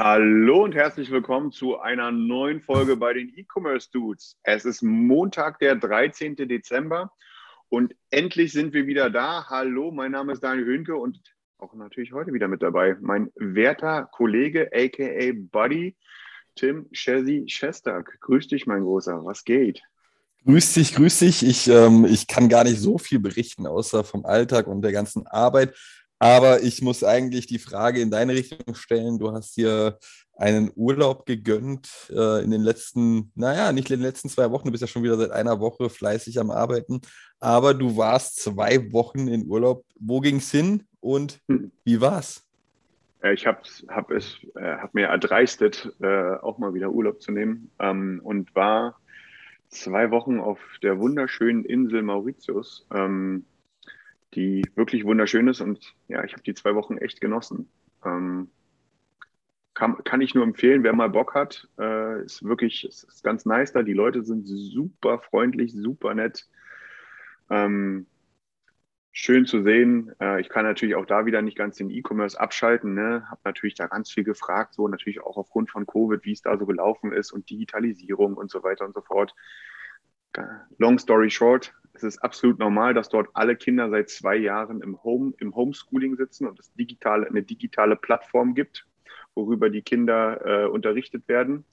Hallo und herzlich willkommen zu einer neuen Folge bei den E-Commerce Dudes. Es ist Montag, der 13. Dezember und endlich sind wir wieder da. Hallo, mein Name ist Daniel Höhnke und auch natürlich heute wieder mit dabei mein werter Kollege, aka Buddy, Tim Chessy Shestag. Grüß dich, mein Großer. Was geht? Grüß dich, grüß dich. Ich, ähm, ich kann gar nicht so viel berichten, außer vom Alltag und der ganzen Arbeit. Aber ich muss eigentlich die Frage in deine Richtung stellen. Du hast dir einen Urlaub gegönnt äh, in den letzten, naja, nicht in den letzten zwei Wochen. Du bist ja schon wieder seit einer Woche fleißig am Arbeiten. Aber du warst zwei Wochen in Urlaub. Wo ging's hin und Hm. wie war's? Äh, Ich habe hab es, äh, hab mir erdreistet, äh, auch mal wieder Urlaub zu nehmen ähm, und war zwei Wochen auf der wunderschönen Insel Mauritius, ähm, die wirklich wunderschön ist und ja, ich habe die zwei Wochen echt genossen. Ähm, kann, kann ich nur empfehlen, wer mal Bock hat, äh, ist wirklich, ist, ist ganz nice da. Die Leute sind super freundlich, super nett. Ähm, schön zu sehen. Äh, ich kann natürlich auch da wieder nicht ganz den E-Commerce abschalten. Ne? Habe natürlich da ganz viel gefragt, so natürlich auch aufgrund von Covid, wie es da so gelaufen ist und Digitalisierung und so weiter und so fort. Long story short, es ist absolut normal, dass dort alle Kinder seit zwei Jahren im Home, im Homeschooling sitzen und es digitale, eine digitale Plattform gibt, worüber die Kinder äh, unterrichtet werden.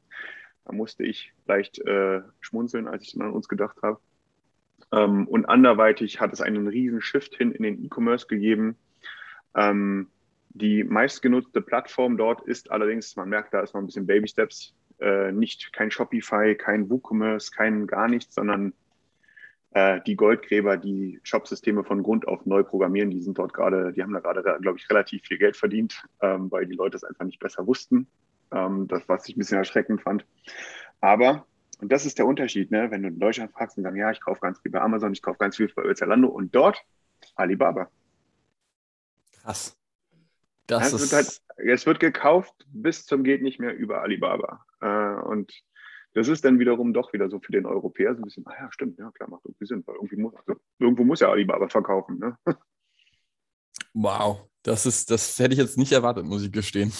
Da musste ich leicht äh, schmunzeln, als ich dann an uns gedacht habe. Ähm, und anderweitig hat es einen riesen Shift hin in den E-Commerce gegeben. Ähm, die meistgenutzte Plattform dort ist allerdings, man merkt, da ist noch ein bisschen Baby Steps, äh, nicht kein Shopify, kein WooCommerce, kein gar nichts, sondern äh, die Goldgräber, die Shopsysteme von Grund auf neu programmieren, die sind dort gerade, die haben da gerade, glaube ich, relativ viel Geld verdient, ähm, weil die Leute es einfach nicht besser wussten. Ähm, das, was ich ein bisschen erschreckend fand. Aber und das ist der Unterschied, ne? wenn du in Deutschland fragst und sagst, ja, ich kaufe ganz viel bei Amazon, ich kaufe ganz viel bei Zalando und dort Alibaba. Krass. Das es, ist wird halt, es wird gekauft bis zum geht nicht mehr über Alibaba. Äh, und das ist dann wiederum doch wieder so für den Europäer so ein bisschen, ah ja, stimmt, ja klar, macht irgendwie Sinn, weil irgendwie muss, also, irgendwo muss ja Alibaba verkaufen. Ne? wow. Das ist, das hätte ich jetzt nicht erwartet, muss ich gestehen.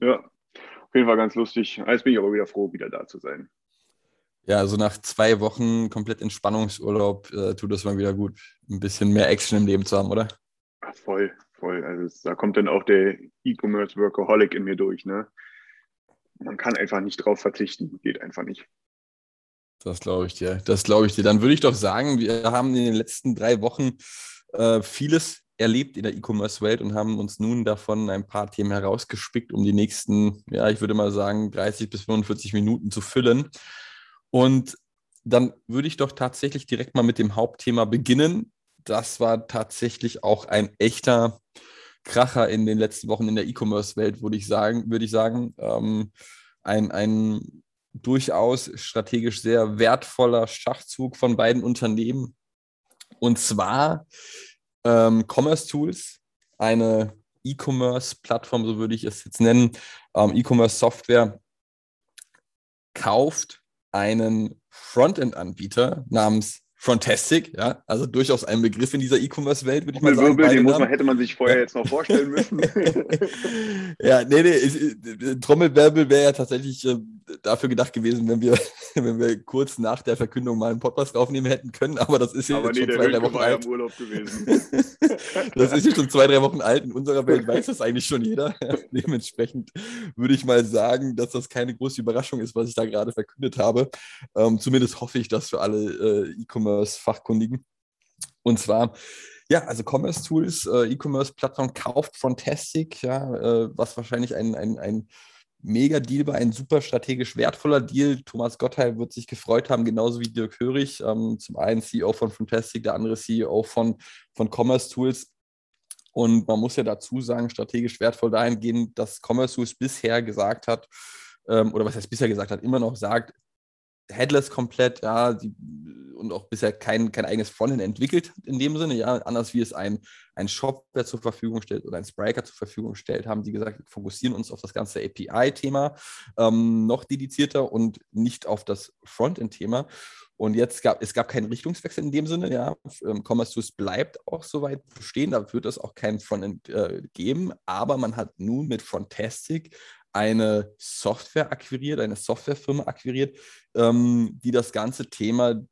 Ja, auf jeden Fall ganz lustig. Jetzt bin ich aber wieder froh, wieder da zu sein. Ja, also nach zwei Wochen komplett Entspannungsurlaub äh, tut es mal wieder gut, ein bisschen mehr Action im Leben zu haben, oder? Ja, voll, voll. Also da kommt dann auch der E-Commerce Workaholic in mir durch. Ne? Man kann einfach nicht drauf verzichten, geht einfach nicht. Das glaube ich dir. Das glaube ich dir. Dann würde ich doch sagen, wir haben in den letzten drei Wochen äh, vieles erlebt in der E-Commerce-Welt und haben uns nun davon ein paar Themen herausgespickt, um die nächsten, ja, ich würde mal sagen, 30 bis 45 Minuten zu füllen. Und dann würde ich doch tatsächlich direkt mal mit dem Hauptthema beginnen. Das war tatsächlich auch ein echter Kracher in den letzten Wochen in der E-Commerce-Welt, würde ich sagen, würde ich sagen. Ähm, ein, ein durchaus strategisch sehr wertvoller Schachzug von beiden Unternehmen. Und zwar ähm, Commerce Tools, eine E-Commerce-Plattform, so würde ich es jetzt nennen, ähm, E-Commerce-Software, kauft einen Frontend-Anbieter namens Frontastic, ja, also durchaus ein Begriff in dieser E-Commerce-Welt, würde ich mal sagen. Wirbel, den muss man, hätte man sich vorher ja. jetzt noch vorstellen müssen. ja, nee, nee, ich, Trommelwirbel wäre ja tatsächlich äh, dafür gedacht gewesen, wenn wir, wenn wir kurz nach der Verkündung mal einen Podcast aufnehmen hätten können, aber das ist ja aber jetzt nee, schon zwei, drei Wochen ja alt. Urlaub gewesen. das ist jetzt schon zwei, drei Wochen alt. In unserer Welt weiß das eigentlich schon jeder. Dementsprechend würde ich mal sagen, dass das keine große Überraschung ist, was ich da gerade verkündet habe. Ähm, zumindest hoffe ich das für alle äh, E-Commerce-Fachkundigen. Und zwar, ja, also Commerce Tools, äh, E-Commerce-Plattform kauft Frontastic, ja, äh, was wahrscheinlich ein, ein, ein Mega-Deal war, ein super strategisch wertvoller Deal. Thomas Gottheil wird sich gefreut haben, genauso wie Dirk Hörig, ähm, zum einen CEO von Fantastic, der andere CEO von, von Commerce Tools. Und man muss ja dazu sagen, strategisch wertvoll dahingehend, dass Commerce Tools bisher gesagt hat, ähm, oder was heißt bisher gesagt hat, immer noch sagt, Headless komplett, ja, die, und auch bisher kein, kein eigenes Frontend entwickelt hat in dem Sinne, ja, anders wie es ein, ein Shopware zur Verfügung stellt oder ein Spriker zur Verfügung stellt, haben die gesagt, wir fokussieren uns auf das ganze API-Thema ähm, noch dedizierter und nicht auf das Frontend-Thema. Und jetzt gab es gab keinen Richtungswechsel in dem Sinne, ja. Ähm, Commerce Tools bleibt auch soweit bestehen, da wird es auch kein Frontend äh, geben, aber man hat nun mit Frontastic eine Software akquiriert, eine Softwarefirma akquiriert, ähm, die das ganze Thema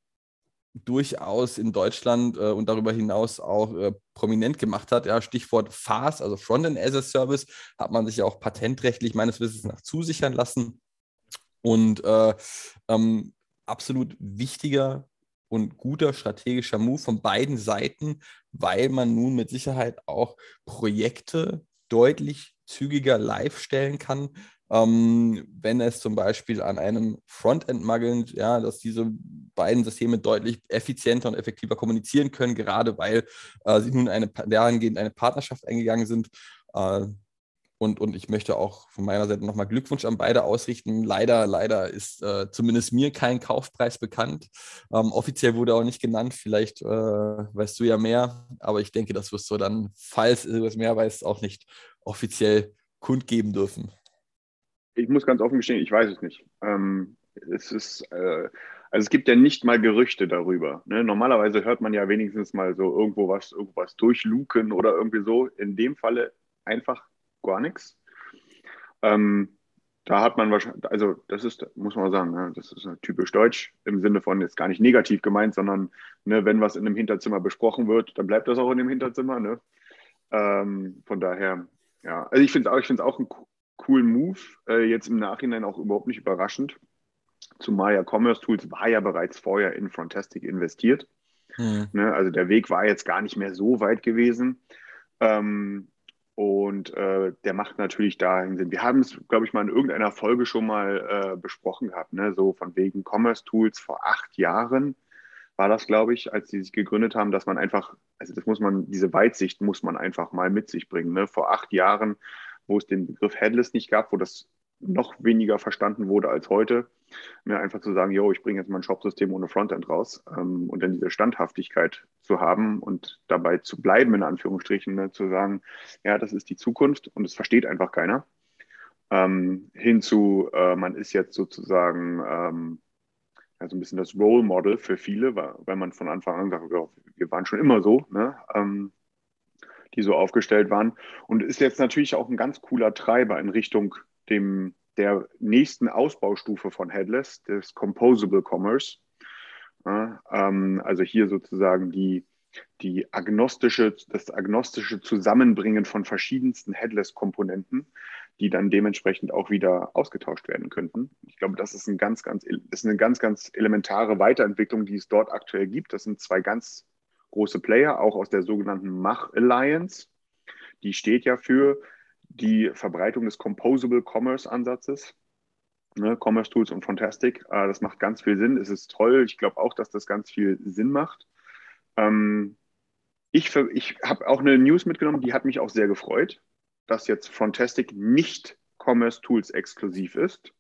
durchaus in Deutschland äh, und darüber hinaus auch äh, prominent gemacht hat. Ja, Stichwort FAS, also Frontend as a Service, hat man sich ja auch patentrechtlich meines Wissens nach zusichern lassen. Und äh, ähm, absolut wichtiger und guter strategischer Move von beiden Seiten, weil man nun mit Sicherheit auch Projekte deutlich zügiger live stellen kann, ähm, wenn es zum Beispiel an einem Frontend mangelt, ja, dass diese beiden Systeme deutlich effizienter und effektiver kommunizieren können, gerade weil äh, sie nun eine, dahingehend eine Partnerschaft eingegangen sind. Äh, und, und ich möchte auch von meiner Seite nochmal Glückwunsch an beide ausrichten. Leider, leider ist äh, zumindest mir kein Kaufpreis bekannt. Ähm, offiziell wurde auch nicht genannt. Vielleicht äh, weißt du ja mehr. Aber ich denke, das wirst du dann, falls du es mehr weißt, auch nicht offiziell kundgeben dürfen. Ich muss ganz offen gestehen, ich weiß es nicht. Ähm, es ist, äh, also es gibt ja nicht mal Gerüchte darüber. Ne? Normalerweise hört man ja wenigstens mal so irgendwo was, irgendwas durchluken oder irgendwie so. In dem Falle einfach gar nichts. Ähm, da hat man wahrscheinlich, also das ist, muss man sagen, ne, das ist typisch deutsch im Sinne von jetzt gar nicht negativ gemeint, sondern ne, wenn was in einem Hinterzimmer besprochen wird, dann bleibt das auch in dem Hinterzimmer. Ne? Ähm, von daher, ja, also ich finde es auch, ich finde auch einen coolen Move, äh, jetzt im Nachhinein auch überhaupt nicht überraschend. Zumal ja Commerce Tools war ja bereits vorher in Frontastic investiert. Mhm. Ne, also der Weg war jetzt gar nicht mehr so weit gewesen. Ähm, und äh, der macht natürlich dahin Sinn. Wir haben es, glaube ich, mal in irgendeiner Folge schon mal äh, besprochen gehabt, ne? so von wegen Commerce Tools vor acht Jahren war das, glaube ich, als sie sich gegründet haben, dass man einfach, also das muss man, diese Weitsicht muss man einfach mal mit sich bringen. Ne? Vor acht Jahren, wo es den Begriff Headless nicht gab, wo das noch weniger verstanden wurde als heute, mir einfach zu sagen, yo, ich bringe jetzt mein Shopsystem ohne Frontend raus ähm, und dann diese Standhaftigkeit zu haben und dabei zu bleiben, in Anführungsstrichen, ne, zu sagen, ja, das ist die Zukunft und es versteht einfach keiner. Ähm, hinzu, äh, man ist jetzt sozusagen ähm, also ein bisschen das Role Model für viele, weil, weil man von Anfang an sagt, ja, wir waren schon immer so, ne? Ähm, die so aufgestellt waren. Und ist jetzt natürlich auch ein ganz cooler Treiber in Richtung dem der nächsten Ausbaustufe von Headless, des Composable Commerce. Ja, ähm, also hier sozusagen die, die agnostische, das agnostische Zusammenbringen von verschiedensten Headless-Komponenten, die dann dementsprechend auch wieder ausgetauscht werden könnten. Ich glaube, das ist, ein ganz, ganz, ist eine ganz, ganz elementare Weiterentwicklung, die es dort aktuell gibt. Das sind zwei ganz große Player, auch aus der sogenannten Mach Alliance. Die steht ja für die Verbreitung des Composable Commerce Ansatzes. Ne, Commerce Tools und Fantastic. Äh, das macht ganz viel Sinn. Es ist toll. Ich glaube auch, dass das ganz viel Sinn macht. Ähm, ich ich habe auch eine News mitgenommen, die hat mich auch sehr gefreut, dass jetzt Frontastic nicht Commerce Tools exklusiv ist.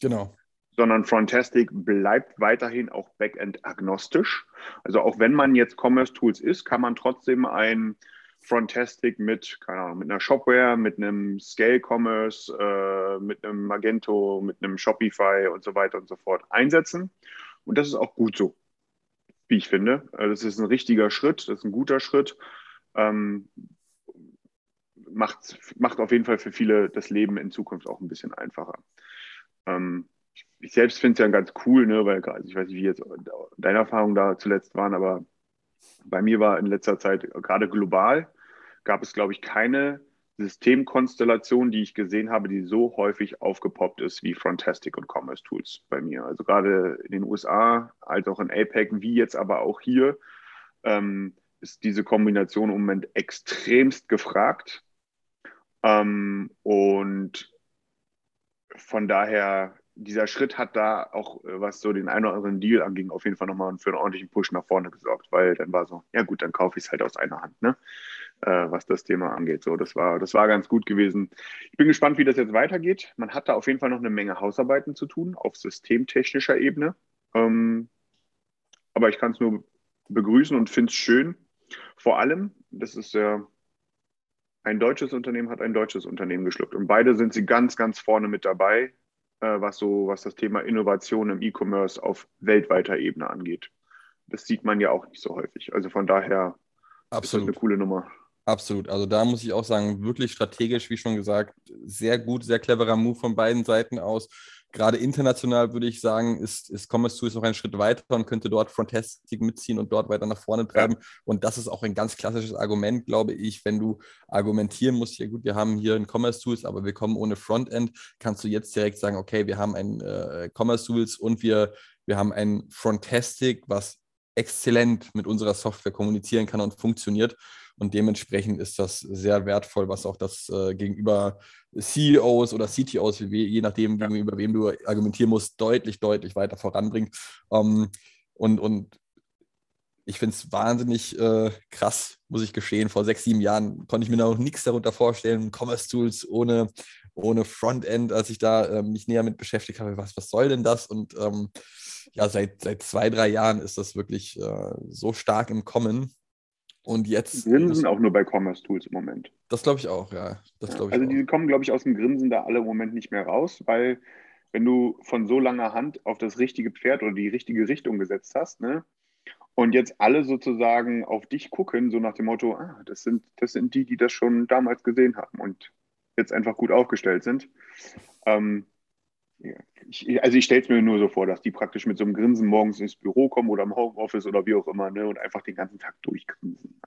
Genau. Sondern Frontastic bleibt weiterhin auch Backend agnostisch. Also auch wenn man jetzt Commerce Tools ist, kann man trotzdem ein Frontastic mit, keine Ahnung, mit einer Shopware, mit einem Scale Commerce, äh, mit einem Magento, mit einem Shopify und so weiter und so fort einsetzen. Und das ist auch gut so, wie ich finde. Also das ist ein richtiger Schritt, das ist ein guter Schritt. Ähm, macht, macht auf jeden Fall für viele das Leben in Zukunft auch ein bisschen einfacher. Ähm, ich selbst finde es ja ganz cool, ne, weil also ich weiß nicht, wie jetzt deine Erfahrungen da zuletzt waren, aber bei mir war in letzter Zeit gerade global gab es, glaube ich, keine Systemkonstellation, die ich gesehen habe, die so häufig aufgepoppt ist wie Frontastic und Commerce Tools bei mir. Also gerade in den USA, als auch in APEC, wie jetzt aber auch hier, ähm, ist diese Kombination im Moment extremst gefragt. Ähm, und von daher, dieser Schritt hat da auch, was so den einen oder anderen Deal anging, auf jeden Fall nochmal für einen ordentlichen Push nach vorne gesorgt, weil dann war so, ja gut, dann kaufe ich es halt aus einer Hand. Ne? Äh, was das Thema angeht. So, das war, das war ganz gut gewesen. Ich bin gespannt, wie das jetzt weitergeht. Man hat da auf jeden Fall noch eine Menge Hausarbeiten zu tun auf systemtechnischer Ebene. Ähm, aber ich kann es nur begrüßen und finde es schön. Vor allem, das ist ja ein deutsches Unternehmen hat ein deutsches Unternehmen geschluckt. Und beide sind sie ganz, ganz vorne mit dabei, äh, was so, was das Thema Innovation im E-Commerce auf weltweiter Ebene angeht. Das sieht man ja auch nicht so häufig. Also von daher Absolut. ist das eine coole Nummer. Absolut. Also da muss ich auch sagen, wirklich strategisch, wie schon gesagt, sehr gut, sehr cleverer Move von beiden Seiten aus. Gerade international würde ich sagen, ist, ist Commerce Tools noch einen Schritt weiter und könnte dort Frontastic mitziehen und dort weiter nach vorne treiben. Ja. Und das ist auch ein ganz klassisches Argument, glaube ich, wenn du argumentieren musst, ja gut, wir haben hier ein Commerce Tools, aber wir kommen ohne Frontend, kannst du jetzt direkt sagen, okay, wir haben ein äh, Commerce Tools und wir, wir haben ein Frontastic, was exzellent mit unserer Software kommunizieren kann und funktioniert. Und dementsprechend ist das sehr wertvoll, was auch das äh, gegenüber CEOs oder CTOs, je nachdem, ja. gegenüber wem du argumentieren musst, deutlich, deutlich weiter voranbringt. Ähm, und, und ich finde es wahnsinnig äh, krass, muss ich gestehen. Vor sechs, sieben Jahren konnte ich mir noch nichts darunter vorstellen. Commerce Tools ohne, ohne Frontend, als ich da äh, mich näher mit beschäftigt habe, was, was soll denn das? Und ähm, ja, seit, seit zwei, drei Jahren ist das wirklich äh, so stark im Kommen. Und jetzt. Grinsen auch nur bei Commerce Tools im Moment. Das glaube ich auch, ja. Das ja, also, die kommen, glaube ich, aus dem Grinsen da alle im Moment nicht mehr raus, weil, wenn du von so langer Hand auf das richtige Pferd oder die richtige Richtung gesetzt hast, ne, und jetzt alle sozusagen auf dich gucken, so nach dem Motto, ah, das sind, das sind die, die das schon damals gesehen haben und jetzt einfach gut aufgestellt sind. Ähm, ich, also ich stelle es mir nur so vor, dass die praktisch mit so einem Grinsen morgens ins Büro kommen oder im Homeoffice oder wie auch immer ne, und einfach den ganzen Tag durchgrinsen.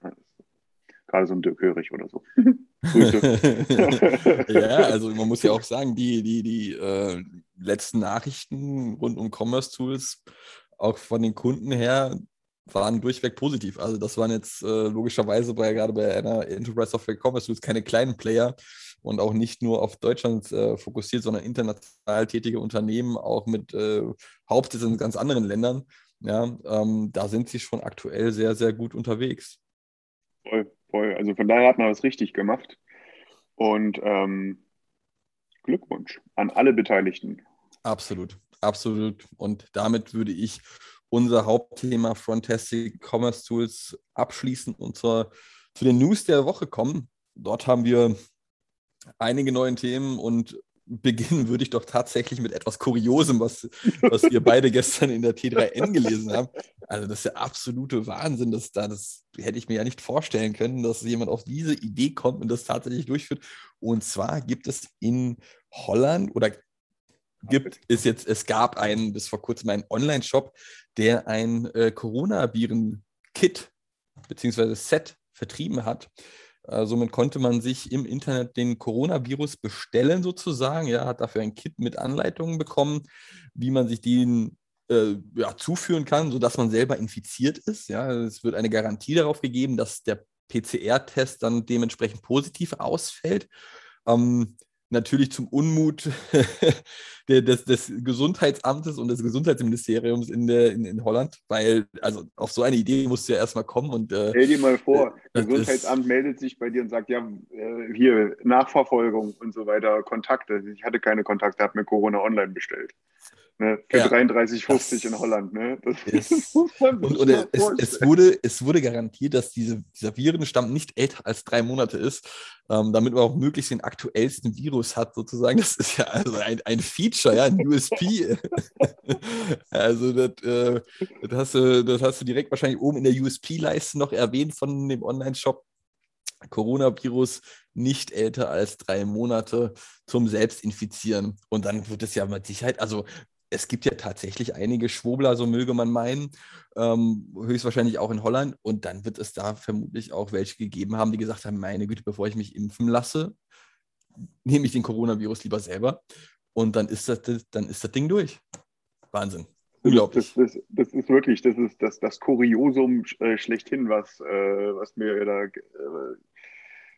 Gerade so ein Dirk Hörig oder so. ja, also man muss ja auch sagen, die, die, die äh, letzten Nachrichten rund um Commerce Tools, auch von den Kunden her, waren durchweg positiv. Also das waren jetzt äh, logischerweise bei gerade bei einer Enterprise Software Commerce Tools keine kleinen Player und auch nicht nur auf Deutschland äh, fokussiert, sondern international tätige Unternehmen, auch mit äh, Hauptsitz in ganz anderen Ländern. Ja, ähm, da sind sie schon aktuell sehr, sehr gut unterwegs. Voll, voll. Also von daher hat man was richtig gemacht. Und ähm, Glückwunsch an alle Beteiligten. Absolut, absolut. Und damit würde ich unser Hauptthema Frontastic Commerce Tools abschließen und zur, zu den News der Woche kommen. Dort haben wir einige neue Themen und beginnen würde ich doch tatsächlich mit etwas Kuriosem, was, was wir beide gestern in der T3N gelesen haben. Also das ist der absolute Wahnsinn, dass da, das hätte ich mir ja nicht vorstellen können, dass jemand auf diese Idee kommt und das tatsächlich durchführt. Und zwar gibt es in Holland oder gibt es jetzt, es gab einen, bis vor kurzem einen Online-Shop, der ein äh, Coronaviren-Kit bzw. Set vertrieben hat. Äh, somit konnte man sich im Internet den Coronavirus bestellen, sozusagen. Ja, hat dafür ein Kit mit Anleitungen bekommen, wie man sich den äh, ja, zuführen kann, sodass man selber infiziert ist. Ja, es wird eine Garantie darauf gegeben, dass der PCR-Test dann dementsprechend positiv ausfällt. Ähm, natürlich zum Unmut des, des, Gesundheitsamtes und des Gesundheitsministeriums in, der, in, in, Holland, weil also auf so eine Idee musst du ja erstmal kommen. Und, äh, Stell dir mal vor, das Gesundheitsamt meldet sich bei dir und sagt, ja, äh, hier Nachverfolgung und so weiter, Kontakte. Ich hatte keine Kontakte, habe mir Corona online bestellt. Ne? Für ja, 33,50 in Holland. Ne? Ist, und, und es, es, wurde, es wurde garantiert, dass diese, dieser Virenstamm nicht älter als drei Monate ist, ähm, damit man auch möglichst den aktuellsten Virus hat, sozusagen. Das ist ja also ein, ein Feature, ja, ein USP. also das, äh, das, hast du, das hast du direkt wahrscheinlich oben in der USP-Leiste noch erwähnt von dem Online-Shop. Coronavirus nicht älter als drei Monate zum Selbstinfizieren. Und dann wird es ja mit Sicherheit, also es gibt ja tatsächlich einige Schwobler, so möge man meinen, ähm, höchstwahrscheinlich auch in Holland. Und dann wird es da vermutlich auch welche gegeben haben, die gesagt haben, meine Güte, bevor ich mich impfen lasse, nehme ich den Coronavirus lieber selber. Und dann ist das, dann ist das Ding durch. Wahnsinn. Unglaublich. Das, das, das, ist wirklich, das ist das, das Kuriosum äh, schlechthin, was, äh, was mir da äh,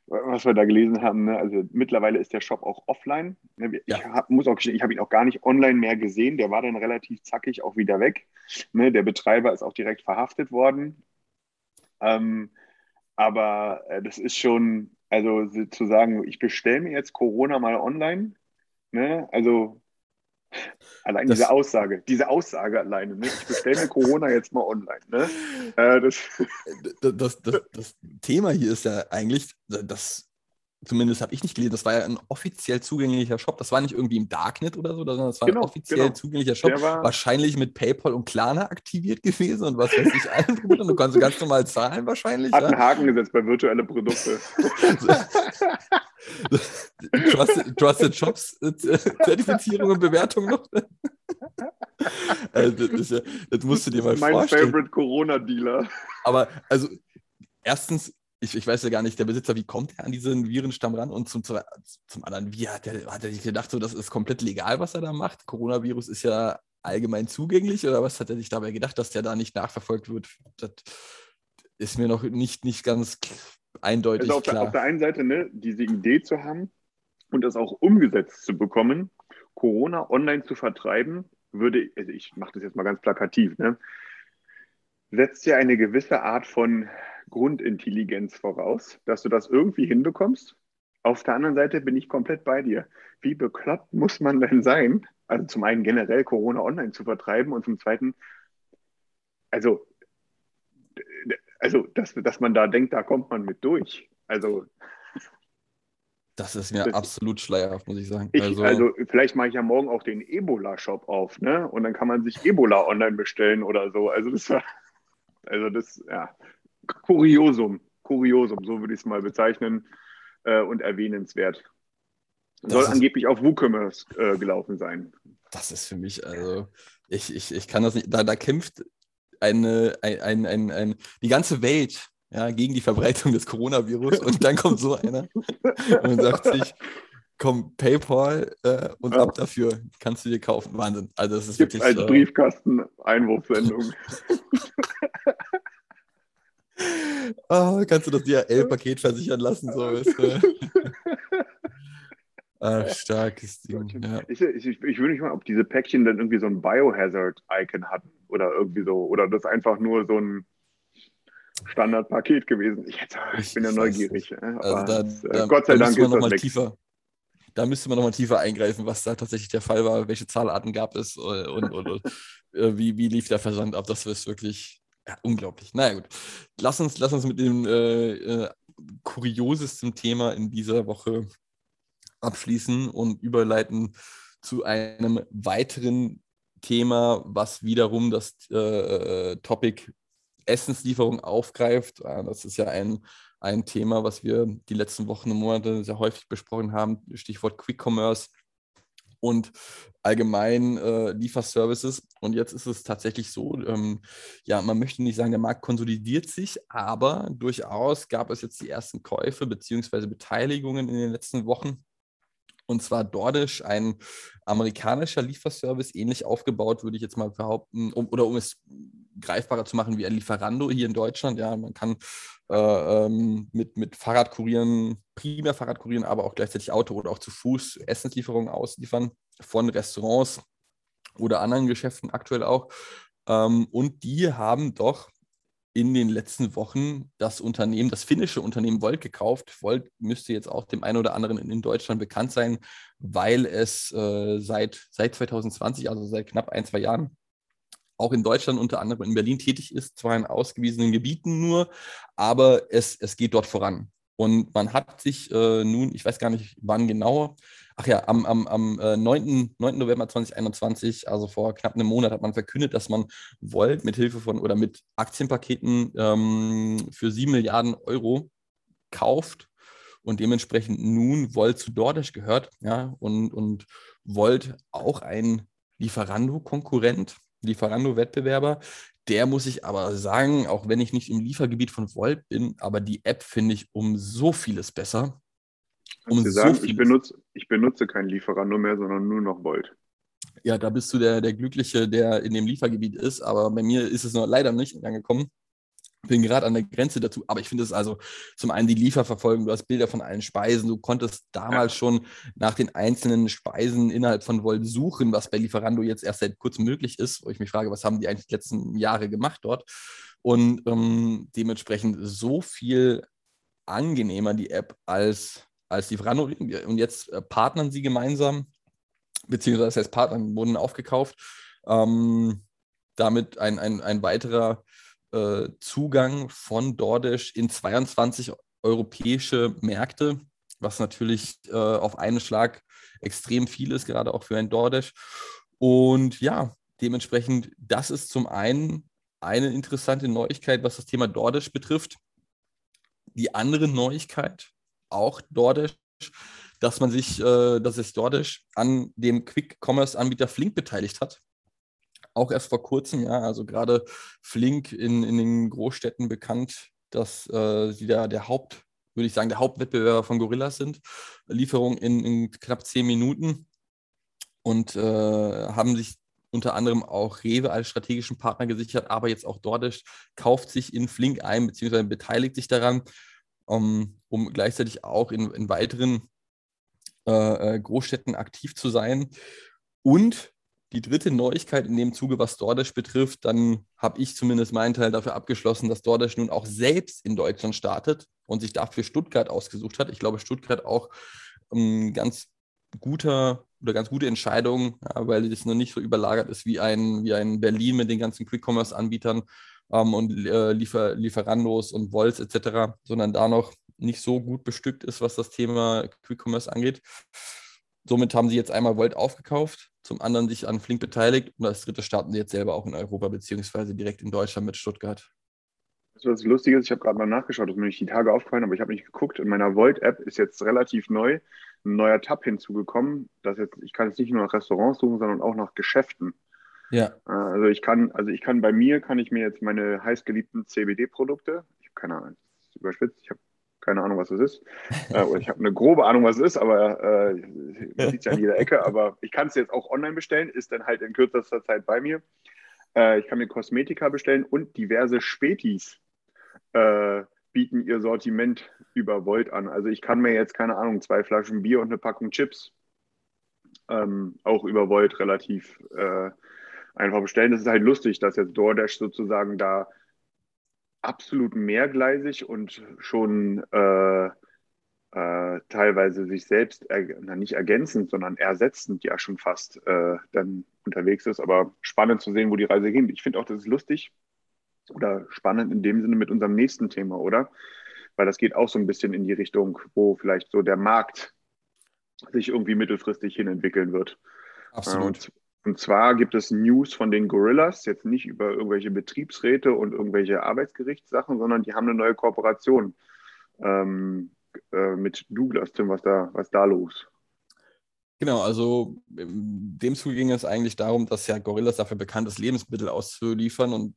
was wir da gelesen haben. Ne? Also mittlerweile ist der Shop auch offline. Ne? Ich ja. hab, muss auch ich habe ihn auch gar nicht online mehr gesehen. Der war dann relativ zackig auch wieder weg. Ne? Der Betreiber ist auch direkt verhaftet worden. Ähm, aber äh, das ist schon, also zu sagen, ich bestelle mir jetzt Corona mal online, ne? Also allein Das- diese Aussage, diese Aussage alleine, ne? Ich bestelle mir Corona jetzt mal online, ne? Äh, das, das, das, das, das Thema hier ist ja eigentlich, das zumindest habe ich nicht gelesen, das war ja ein offiziell zugänglicher Shop. Das war nicht irgendwie im Darknet oder so, sondern das war Genau, ein offiziell genau. zugänglicher Shop. War- wahrscheinlich mit PayPal und Klarna aktiviert gewesen und was weiß ich alles. drunter. Du kannst ganz normal zahlen wahrscheinlich. hat einen Ja? Haken gesetzt bei virtuelle Produkte. Trusted, Trusted Shops äh, Zertifizierung und Bewertung noch. also, das, ja, das musst du dir mal mein vorstellen. Favorite Corona-Dealer. Aber also, erstens, ich, ich weiß ja gar nicht, der Besitzer, wie kommt er an diesen Virenstamm ran? Und zum, zum anderen, wie hat er, hat er sich gedacht, so, das ist komplett legal, was er da macht? Coronavirus ist ja allgemein zugänglich oder was hat er sich dabei gedacht, dass der da nicht nachverfolgt wird? Das ist mir noch nicht, nicht ganz eindeutig Also auf der, klar. auf der einen Seite, ne, diese Idee zu haben und das auch umgesetzt zu bekommen, Corona online zu vertreiben, würde, also ich mache das jetzt mal ganz plakativ, ne, setzt ja eine gewisse Art von Grundintelligenz voraus, dass du das irgendwie hinbekommst. Auf der anderen Seite bin ich komplett bei dir. Wie bekloppt muss man denn sein, also zum einen generell Corona online zu vertreiben und zum zweiten, also, also dass, dass man da denkt, da kommt man mit durch. Also Das ist mir Das- absolut schleierhaft, muss ich sagen. Ich, also, also, vielleicht mache ich ja morgen auch den Ebola-Shop auf, ne? Und dann kann man sich Ebola online bestellen oder so. Also das war, also das, ja, Kuriosum, Kuriosum, so würde ich es mal bezeichnen äh, und erwähnenswert. Soll ist- angeblich auf WooCommerce äh, gelaufen sein. das ist für mich, also ich, ich, ich kann das nicht, da, da kämpft eine, ein, ein, ein, ein, die ganze Welt ja, gegen die Verbreitung des Coronavirus und dann kommt so einer und sagt sich, komm, PayPal äh, und Ja. ab dafür, kannst du dir kaufen. Wahnsinn. Also das ist Gibt wirklich. als äh, Briefkasten Einwurfsendung. oh, kannst du das DHL-Paket versichern lassen? So ist, äh, ah, starkes Ding. Ja. Ich, ich, ich, ich würde nicht mal, ob diese Päckchen dann irgendwie so ein Biohazard-Icon hatten oder irgendwie so. Oder das einfach nur so ein Standardpaket gewesen. Ich, hätte, ich bin ja neugierig. Also da, das, äh, da, Gott sei da Dank müsste man ist noch das mal tiefer. Da müsste man nochmal tiefer eingreifen, was da tatsächlich der Fall war, welche Zahlarten gab es äh, und, und, und äh, wie, wie lief der Versand ab. Das ist wirklich ja, unglaublich. Naja, gut. Lass uns, lass uns mit dem äh, äh, kuriosesten Thema in dieser Woche abschließen und überleiten zu einem weiteren Thema, was wiederum das äh, Topic Essenslieferung aufgreift. Äh, Das ist ja ein, ein Thema, was wir die letzten Wochen und Monate sehr häufig besprochen haben. Stichwort Quick Commerce und allgemein äh, Lieferservices. Und jetzt ist es tatsächlich so, ähm, ja, man möchte nicht sagen, der Markt konsolidiert sich, aber durchaus gab es jetzt die ersten Käufe bzw. Beteiligungen in den letzten Wochen. Und zwar DoorDash, ein amerikanischer Lieferservice, ähnlich aufgebaut, würde ich jetzt mal behaupten, um, oder um es greifbarer zu machen wie ein Lieferando hier in Deutschland. Ja, man kann äh, ähm, mit, mit Fahrradkurieren, primär Fahrradkurieren, aber auch gleichzeitig Auto oder auch zu Fuß Essenslieferungen ausliefern von Restaurants oder anderen Geschäften aktuell auch. Ähm, und die haben doch in den letzten Wochen das Unternehmen, das finnische Unternehmen Volt gekauft. Volt müsste jetzt auch dem einen oder anderen in, Deutschland bekannt sein, weil es äh, seit, seit 2020, also seit knapp ein, zwei Jahren, auch in Deutschland, unter anderem in Berlin tätig ist, zwar in ausgewiesenen Gebieten nur, aber es, es geht dort voran. Und man hat sich äh, nun, ich weiß gar nicht wann genau, ach ja, am, am, am äh, 9. 9. November 2021, also vor knapp einem Monat, hat man verkündet, dass man Volt mit Hilfe von oder mit Aktienpaketen ähm, für 7 Milliarden Euro kauft und dementsprechend nun Volt zu DoorDash gehört, ja, und, und Volt auch ein Lieferando-Konkurrent, Lieferando-Wettbewerber. Der muss ich aber sagen, auch wenn ich nicht im Liefergebiet von Volt bin, aber die App finde ich um so vieles besser. Um zu so sagen, ich, benutze, ich benutze kein Lieferando mehr, sondern nur noch Volt. Ja, da bist du der, der Glückliche, der in dem Liefergebiet ist, aber bei mir ist es noch leider nicht angekommen. Bin gerade an der Grenze dazu, aber ich finde es also zum einen die Lieferverfolgung, du hast Bilder von allen Speisen, du konntest damals schon nach den einzelnen Speisen innerhalb von Volt suchen, was bei Lieferando jetzt erst seit kurzem möglich ist, wo ich mich frage, was haben die eigentlich die letzten Jahre gemacht dort? und ähm, dementsprechend so viel angenehmer die App als, als Lieferando. Und jetzt äh, partnern sie gemeinsam, beziehungsweise das heißt Partnern wurden aufgekauft. Ähm, damit ein, ein, ein weiterer äh, Zugang von DoorDash in 22 europäische Märkte, was natürlich äh, auf einen Schlag extrem viel ist, gerade auch für ein DoorDash. Und ja, dementsprechend, das ist zum einen eine interessante Neuigkeit, was das Thema DoorDash betrifft. Die andere Neuigkeit, auch DoorDash, dass man sich, äh, dass es DoorDash an dem Quick-Commerce-Anbieter Flink beteiligt hat. Auch erst vor kurzem, ja, also gerade Flink in, in den Großstädten bekannt, dass äh, sie da der Haupt, würde ich sagen, der Hauptwettbewerber von Gorillas sind. Lieferung in, in knapp zehn Minuten und äh, haben sich unter anderem auch Rewe als strategischen Partner gesichert, aber jetzt auch DoorDash kauft sich in Flink ein, beziehungsweise beteiligt sich daran, um, um gleichzeitig auch in, in weiteren äh, äh Großstädten aktiv zu sein. Und die dritte Neuigkeit in dem Zuge, was DoorDash betrifft, dann habe ich zumindest meinen Teil dafür abgeschlossen, dass DoorDash nun auch selbst in Deutschland startet und sich dafür Stuttgart ausgesucht hat. Ich glaube, Stuttgart auch ähm, ganz guter oder ganz gute Entscheidung, ja, weil es noch nicht so überlagert ist wie ein, wie ein Berlin mit den ganzen Quick-Commerce-Anbietern ähm, und äh, Liefer Lieferandos und Volts etc., sondern da noch nicht so gut bestückt ist, was das Thema Quick-Commerce angeht. Somit haben sie jetzt einmal Volt aufgekauft, zum anderen sich an Flink beteiligt und als dritte starten sie jetzt selber auch in Europa beziehungsweise direkt in Deutschland mit Stuttgart. Das was lustig ist, ich habe gerade mal nachgeschaut, das ist mir nicht die Tage aufgefallen, aber ich habe nicht geguckt. In meiner Volt-App ist jetzt relativ neu ein neuer Tab hinzugekommen. Dass jetzt, ich kann jetzt nicht nur nach Restaurants suchen, sondern auch nach Geschäften. Ja. Äh, also ich kann, also ich kann bei mir kann ich mir jetzt meine heißgeliebten CBD-Produkte, ich habe keine Ahnung, das ist überspitzt, ich habe keine Ahnung, was es ist. äh, ich habe eine grobe Ahnung, was es ist, aber äh, man sieht es ja an jeder Ecke. Aber ich kann es jetzt auch online bestellen, ist dann halt in kürzester Zeit bei mir. Äh, ich kann mir Kosmetika bestellen und diverse Spätis äh, bieten ihr Sortiment über Volt an. Also ich kann mir jetzt, keine Ahnung, zwei Flaschen Bier und eine Packung Chips ähm, auch über Volt relativ äh, einfach bestellen. Das ist halt lustig, dass jetzt DoorDash sozusagen da absolut mehrgleisig und schon äh, äh, teilweise sich selbst, nicht ergänzend, sondern ersetzend ja schon fast äh, dann unterwegs ist. Aber spannend zu sehen, wo die Reise geht. Ich finde auch, das ist lustig, oder spannend in dem Sinne mit unserem nächsten Thema, oder? Weil das geht auch so ein bisschen in die Richtung, wo vielleicht so der Markt sich irgendwie mittelfristig hin entwickeln wird. Absolut. Und, und zwar gibt es News von den Gorillas, jetzt nicht über irgendwelche Betriebsräte und irgendwelche Arbeitsgerichtssachen, sondern die haben eine neue Kooperation ähm, äh, mit Douglas. Tim, was da, was da los? Genau, also in dem Zuge ging es eigentlich darum, dass ja Gorillas dafür bekannt ist, Lebensmittel auszuliefern. Und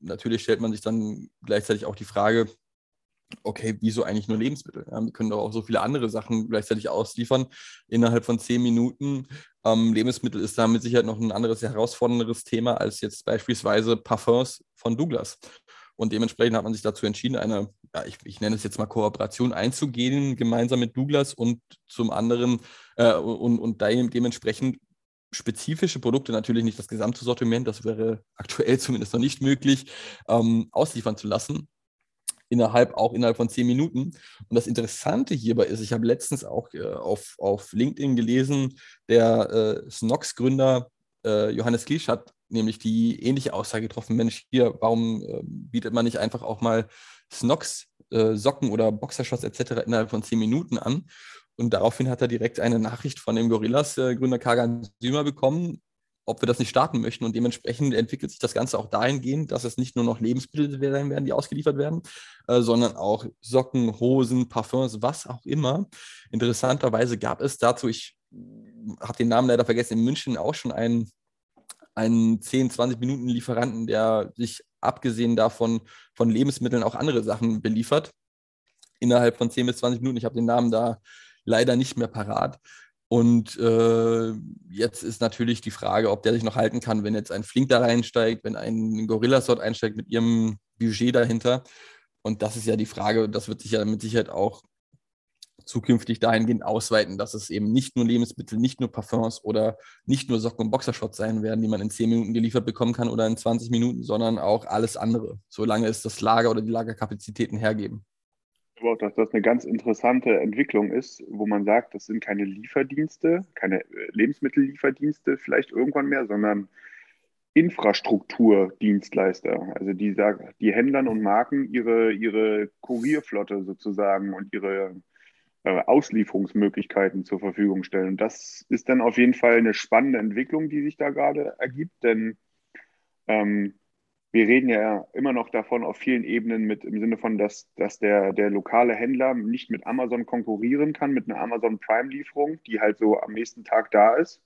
natürlich stellt man sich dann gleichzeitig auch die Frage, okay, wieso eigentlich nur Lebensmittel? Ja, wir können doch auch so viele andere Sachen gleichzeitig ausliefern innerhalb von zehn Minuten. Ähm, Lebensmittel ist da mit Sicherheit noch ein anderes, herausfordernderes Thema als jetzt beispielsweise Parfums von Douglas. Und dementsprechend hat man sich dazu entschieden, eine, ja, ich, ich nenne es jetzt mal Kooperation einzugehen, gemeinsam mit Douglas und zum anderen äh, und, und dementsprechend spezifische Produkte, natürlich nicht das gesamte Sortiment, das wäre aktuell zumindest noch nicht möglich, ähm, ausliefern zu lassen. Innerhalb, auch innerhalb von zehn Minuten. Und das Interessante hierbei ist, ich habe letztens auch äh, auf, auf LinkedIn gelesen, der äh, Snox-Gründer äh, Johannes Kliesch hat nämlich die ähnliche Aussage getroffen: Mensch, hier, warum äh, bietet man nicht einfach auch mal Snox, äh, Socken oder Boxershorts etc. innerhalb von zehn Minuten an? Und daraufhin hat er direkt eine Nachricht von dem Gorillas-Gründer Kagan Sümer bekommen, ob wir das nicht starten möchten. Und dementsprechend entwickelt sich das Ganze auch dahingehend, dass es nicht nur noch Lebensmittel werden, die ausgeliefert werden, äh, sondern auch Socken, Hosen, Parfums, was auch immer. Interessanterweise gab es dazu, ich habe den Namen leider vergessen, in München auch schon einen, einen 10, 20 Minuten Lieferanten, der sich abgesehen davon von Lebensmitteln auch andere Sachen beliefert. Innerhalb von 10 bis 20 Minuten. Ich habe den Namen da leider nicht mehr parat. Und äh, jetzt ist natürlich die Frage, ob der sich noch halten kann, wenn jetzt ein Flink da reinsteigt, wenn ein Gorillas dort einsteigt mit ihrem Budget dahinter. Und das ist ja die Frage, das wird sich ja mit Sicherheit auch zukünftig dahingehend ausweiten, dass es eben nicht nur Lebensmittel, nicht nur Parfums oder nicht nur Socken und Boxershorts sein werden, die man in 10 Minuten geliefert bekommen kann oder in 20 Minuten, sondern auch alles andere, solange es das Lager oder die Lagerkapazitäten hergeben. Glaube auch, dass das eine ganz interessante Entwicklung ist, wo man sagt, das sind keine Lieferdienste, keine äh, Lebensmittellieferdienste vielleicht irgendwann mehr, sondern Infrastrukturdienstleister. Also die die Händlern und Marken ihre, ihre Kurierflotte sozusagen und ihre äh, Auslieferungsmöglichkeiten zur Verfügung stellen. Und das ist dann auf jeden Fall eine spannende Entwicklung, die sich da gerade ergibt, denn ähm, wir reden ja immer noch davon auf vielen Ebenen mit im Sinne von, dass, dass der, der lokale Händler nicht mit Amazon konkurrieren kann, mit einer Amazon Prime-Lieferung, die halt so am nächsten Tag da ist.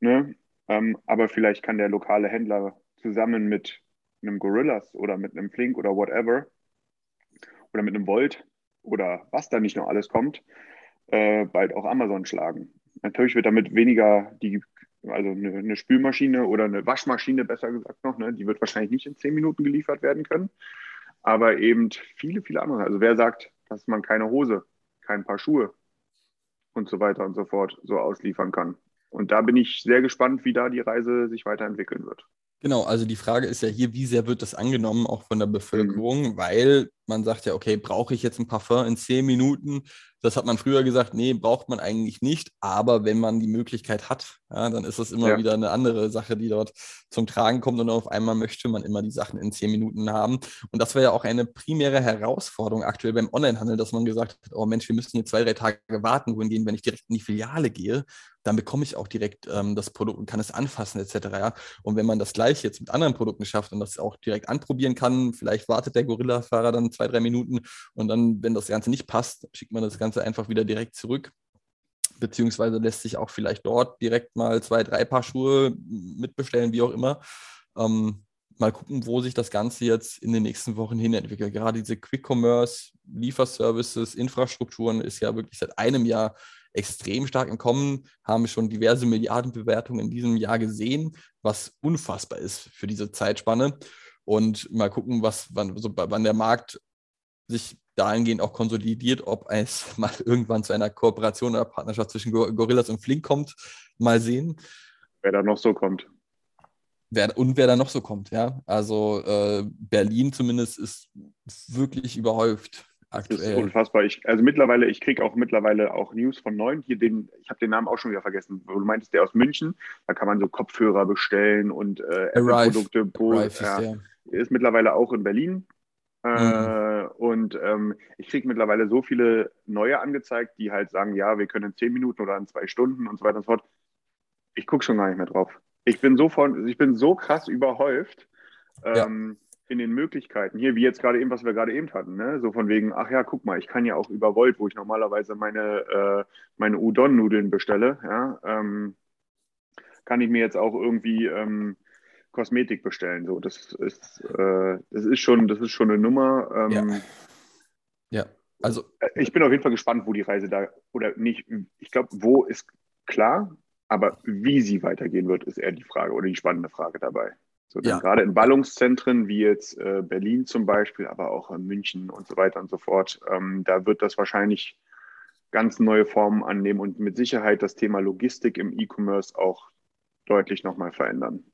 Ne? Ähm, aber vielleicht kann der lokale Händler zusammen mit einem Gorillas oder mit einem Flink oder whatever oder mit einem Volt oder was da nicht noch alles kommt, äh, bald auch Amazon schlagen. Natürlich wird damit weniger die also eine, eine, Spülmaschine oder eine Waschmaschine, besser gesagt noch, ne, die wird wahrscheinlich nicht in zehn Minuten geliefert werden können. Aber eben viele, viele andere. Also wer sagt, dass man keine Hose, kein Paar Schuhe und so weiter und so fort so ausliefern kann. Und da bin ich sehr gespannt, wie da die Reise sich weiterentwickeln wird. Genau, also die Frage ist ja hier, wie sehr wird das angenommen, auch von der Bevölkerung, mhm. weil man sagt ja, okay, brauche ich jetzt ein Parfum in zehn Minuten? Das hat man früher gesagt, nee, braucht man eigentlich nicht. Aber wenn man die Möglichkeit hat, ja, dann ist das immer ja. wieder eine andere Sache, die dort zum Tragen kommt. Und auf einmal möchte man immer die Sachen in zehn Minuten haben. Und das war ja auch eine primäre Herausforderung aktuell beim Onlinehandel, dass man gesagt hat, oh Mensch, wir müssen hier zwei, drei Tage warten, wohingegen, wenn ich direkt in die Filiale gehe, dann bekomme ich auch direkt ähm, das Produkt und kann es anfassen etc. Ja? Und wenn man das gleich jetzt mit anderen Produkten schafft und das auch direkt anprobieren kann, vielleicht wartet der Gorilla-Fahrer dann zwei, drei Minuten und dann, wenn das Ganze nicht passt, schickt man das Ganze einfach wieder direkt zurück. Beziehungsweise lässt sich auch vielleicht dort direkt mal zwei, drei Paar Schuhe mitbestellen, wie auch immer. Ähm, mal gucken, wo sich das Ganze jetzt in den nächsten Wochen hin entwickelt. Gerade diese Quick-Commerce, Lieferservices, Infrastrukturen ist ja wirklich seit einem Jahr extrem stark im Kommen, haben schon diverse Milliardenbewertungen in diesem Jahr gesehen, was unfassbar ist für diese Zeitspanne. Und mal gucken, was, wann, so, wann der Markt sich dahingehend auch konsolidiert, ob es mal irgendwann zu einer Kooperation oder Partnerschaft zwischen Gorillas und Flink kommt. Mal sehen. Wer da noch so kommt. Wer, und wer da noch so kommt, ja. Also äh, Berlin zumindest ist wirklich überhäuft aktuell. Das ist unfassbar. Ich, also mittlerweile, ich kriege auch mittlerweile auch News von neuen. Hier den, ich habe den Namen auch schon wieder vergessen. Du meintest der aus München. Da kann man so Kopfhörer bestellen und äh, Apple-Produkte. Ja, ja. Ist mittlerweile auch in Berlin. Äh, mhm. und ähm, ich kriege mittlerweile so viele neue angezeigt, die halt sagen, ja, wir können in zehn Minuten oder in zwei Stunden und so weiter und so fort. Ich gucke schon gar nicht mehr drauf. Ich bin so von, ich bin so krass überhäuft ähm, ja. In den Möglichkeiten. Hier, wie jetzt gerade eben, was wir gerade eben hatten, ne? So von wegen, ach ja, guck mal, ich kann ja auch über Volt, wo ich normalerweise meine, äh, meine Udon-Nudeln bestelle, ja, ähm, kann ich mir jetzt auch irgendwie ähm, Kosmetik bestellen. So, das ist, äh, das ist schon, das ist schon eine Nummer. Ähm, ja. ja. also äh, ich bin auf jeden Fall gespannt, wo die Reise da oder nicht. Ich glaube, wo ist klar, aber wie sie weitergehen wird, ist eher die Frage oder die spannende Frage dabei. So, ja. Gerade in Ballungszentren wie jetzt äh, Berlin zum Beispiel, aber auch in München und so weiter und so fort, ähm, da wird das wahrscheinlich ganz neue Formen annehmen und mit Sicherheit das Thema Logistik im E-Commerce auch deutlich nochmal verändern.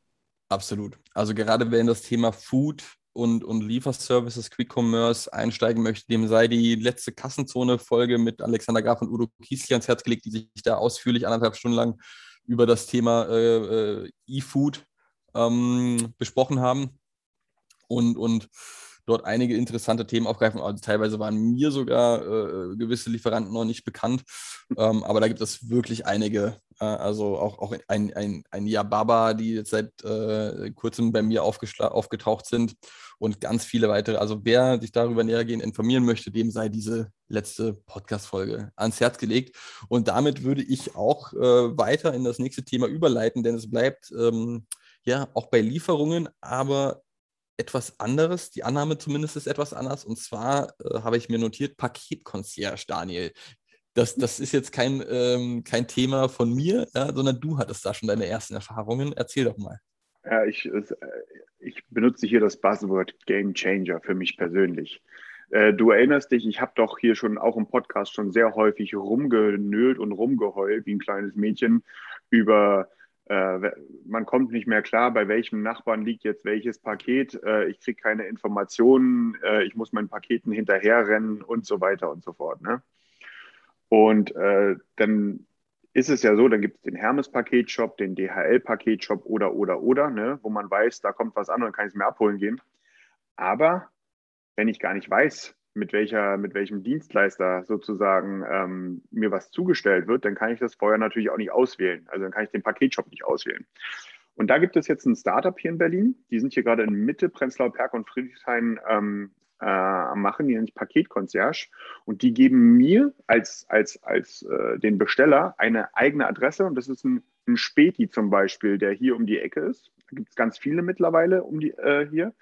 Absolut. Also gerade wer in das Thema Food und, und Lieferservices, Quick Commerce einsteigen möchte, dem sei die letzte Kassenzone-Folge mit Alexander Graf und Udo Kiesli ans Herz gelegt, die sich da ausführlich anderthalb Stunden lang über das Thema äh, äh, E-Food ähm, besprochen haben. Und, und dort einige interessante Themen aufgreifen. Also teilweise waren mir sogar äh, gewisse Lieferanten noch nicht bekannt, ähm, aber da gibt es wirklich einige. Äh, also auch, auch ein, ein, ein Yababa, die jetzt seit äh, kurzem bei mir aufgetaucht sind und ganz viele weitere. Also wer sich darüber nähergehend informieren möchte, dem sei diese letzte Podcast-Folge ans Herz gelegt. Und damit würde ich auch äh, weiter in das nächste Thema überleiten, denn es bleibt ähm, ja auch bei Lieferungen, aber etwas anderes. Die Annahme zumindest ist etwas anders. Und zwar äh, habe ich mir notiert, Paketconcierge, Daniel. Das, das ist jetzt kein, ähm, kein Thema von mir, ja, sondern du hattest da schon deine ersten Erfahrungen. Erzähl doch mal. Ja, ich, äh, ich benutze hier das Buzzword Game Changer für mich persönlich. Äh, du erinnerst dich, ich habe doch hier schon auch im Podcast schon sehr häufig rumgenölt und rumgeheult wie ein kleines Mädchen über man kommt nicht mehr klar, bei welchem Nachbarn liegt jetzt welches Paket, äh, ich kriege keine Informationen, äh, ich muss meinen Paketen hinterherrennen und so weiter und so fort. Ne? Und äh, dann ist es ja so, dann gibt es den Hermes-Paketshop, den DHL-Paketshop oder, oder, oder, ne? wo man weiß, da kommt was an und dann kann ich es mir abholen gehen. Aber wenn ich gar nicht weiß, mit, welcher, mit welchem Dienstleister sozusagen ähm, mir was zugestellt wird, dann kann ich das vorher natürlich auch nicht auswählen. Also dann kann ich den Paketshop nicht auswählen. Und da gibt es jetzt ein Startup hier in Berlin. Die sind hier gerade in Mitte, Prenzlauer Berg und Friedrichshain ähm, äh, Machen, die nennen sich Paketconcierge. Und die geben mir als, als, als äh, den Besteller eine eigene Adresse. Und das ist ein, ein Späti zum Beispiel, der hier um die Ecke ist. Da gibt es ganz viele mittlerweile um die, äh, hier.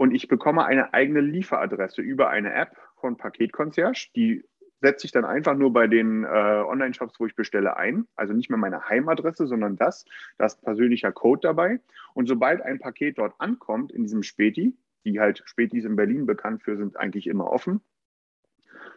Und ich bekomme eine eigene Lieferadresse über eine App von Paketconcierge. Die setze ich dann einfach nur bei den äh, Online-Shops, wo ich bestelle, ein. Also nicht mehr meine Heimadresse, sondern das. Da ist persönlicher Code dabei. Und sobald ein Paket dort ankommt in diesem Späti, die halt Spätis in Berlin bekannt für sind, eigentlich immer offen.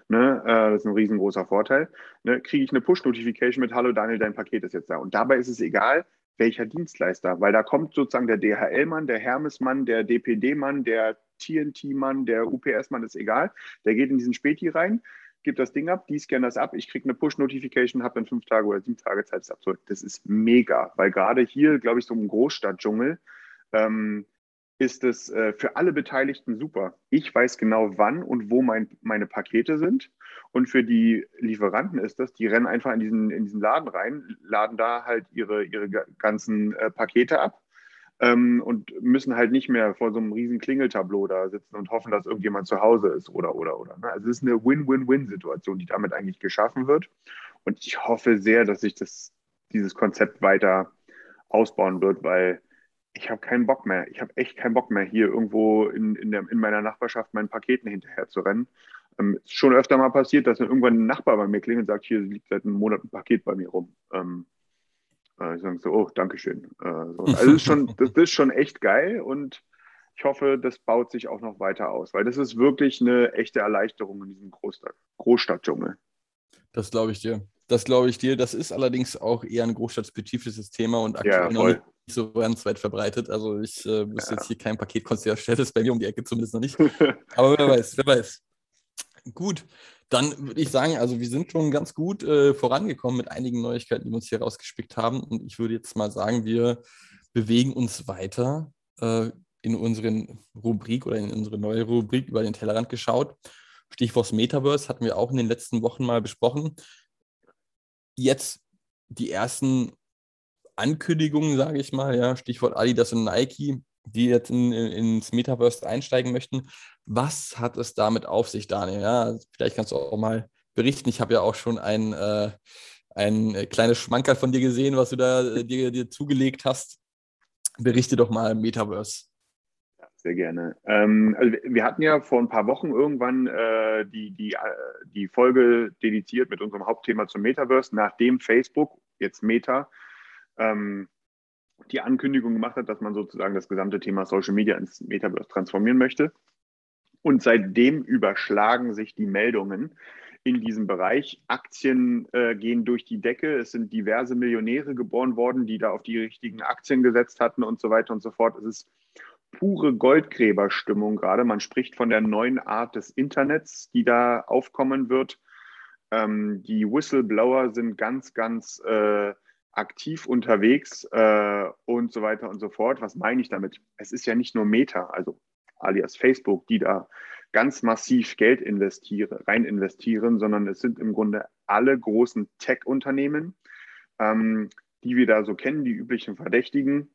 Ne, äh, das ist ein riesengroßer Vorteil. Ne, kriege ich eine Push-Notification mit Hallo Daniel, dein Paket ist jetzt da. Und dabei ist es egal, welcher Dienstleister, weil da kommt sozusagen der DHL-Mann, der Hermes-Mann, der DPD-Mann, der TNT-Mann, der UPS-Mann, ist egal. Der geht in diesen Späti rein, gibt das Ding ab, die scannen das ab, ich kriege eine Push-Notification, habe dann fünf Tage oder sieben Tage Zeit, das abzuholen. Das ist mega, weil gerade hier, glaube ich, so im Großstadtdschungel, ähm, ist es äh, für alle Beteiligten super. Ich weiß genau, wann und wo mein, meine Pakete sind. Und für die Lieferanten ist das, die rennen einfach in diesen, in diesen Laden rein, laden da halt ihre, ihre ganzen äh, Pakete ab ähm, und müssen halt nicht mehr vor so einem riesen Klingeltableau da sitzen und hoffen, dass irgendjemand zu Hause ist oder, oder, oder. Ne? Also es ist eine Win-Win-Win-Situation, die damit eigentlich geschaffen wird. Und ich hoffe sehr, dass sich das, dieses Konzept weiter ausbauen wird, weil ich habe keinen Bock mehr. Ich habe echt keinen Bock mehr, hier irgendwo in, in, der, in meiner Nachbarschaft meinen Paketen hinterher zu rennen. Ähm, ist schon öfter mal passiert, dass dann irgendwann ein Nachbar bei mir klingelt und sagt, hier liegt seit einem Monat ein Paket bei mir rum. Ähm, äh, ich sage so, oh, Dankeschön. Äh, so. Also das ist, schon, das ist schon echt geil und ich hoffe, das baut sich auch noch weiter aus, weil das ist wirklich eine echte Erleichterung in diesem Großstadt, Großstadtdschungel. Das glaube ich dir. Das glaube ich dir. Das ist allerdings auch eher ein großstadtspezifisches Thema und aktuell ja, noch nicht so ganz weit verbreitet. Also ich äh, muss ja. jetzt hier kein Paketkonzert das ist bei mir um die Ecke zumindest noch nicht. Aber wer weiß, wer weiß. Gut, dann würde ich sagen, also wir sind schon ganz gut äh, vorangekommen mit einigen Neuigkeiten, die wir uns hier rausgespickt haben. Und ich würde jetzt mal sagen, wir bewegen uns weiter äh, in unseren Rubrik oder in unsere neue Rubrik über den Tellerrand geschaut. Stichwort Metaverse hatten wir auch in den letzten Wochen mal besprochen. Jetzt die ersten Ankündigungen, sage ich mal, ja, Stichwort Adidas und Nike, die jetzt in, in, ins Metaverse einsteigen möchten. Was hat es damit auf sich, Daniel? Ja, vielleicht kannst du auch mal berichten. Ich habe ja auch schon ein, äh, ein kleines Schmankerl von dir gesehen, was du da äh, dir, dir zugelegt hast. Berichte doch mal Metaverse. Sehr gerne. Ähm, also wir hatten ja vor ein paar Wochen irgendwann äh, die, die, äh, die Folge dediziert mit unserem Hauptthema zum Metaverse, nachdem Facebook, jetzt Meta, ähm, die Ankündigung gemacht hat, dass man sozusagen das gesamte Thema Social Media ins Metaverse transformieren möchte. Und seitdem überschlagen sich die Meldungen in diesem Bereich. Aktien äh, gehen durch die Decke. Es sind diverse Millionäre geboren worden, die da auf die richtigen Aktien gesetzt hatten und so weiter und so fort. Es ist pure Goldgräberstimmung gerade. Man spricht von der neuen Art des Internets, die da aufkommen wird. Ähm, die Whistleblower sind ganz, ganz äh, aktiv unterwegs äh, und so weiter und so fort. Was meine ich damit? Es ist ja nicht nur Meta, also alias Facebook, die da ganz massiv Geld investieren, rein investieren, sondern es sind im Grunde alle großen Tech-Unternehmen, ähm, die wir da so kennen, die üblichen Verdächtigen,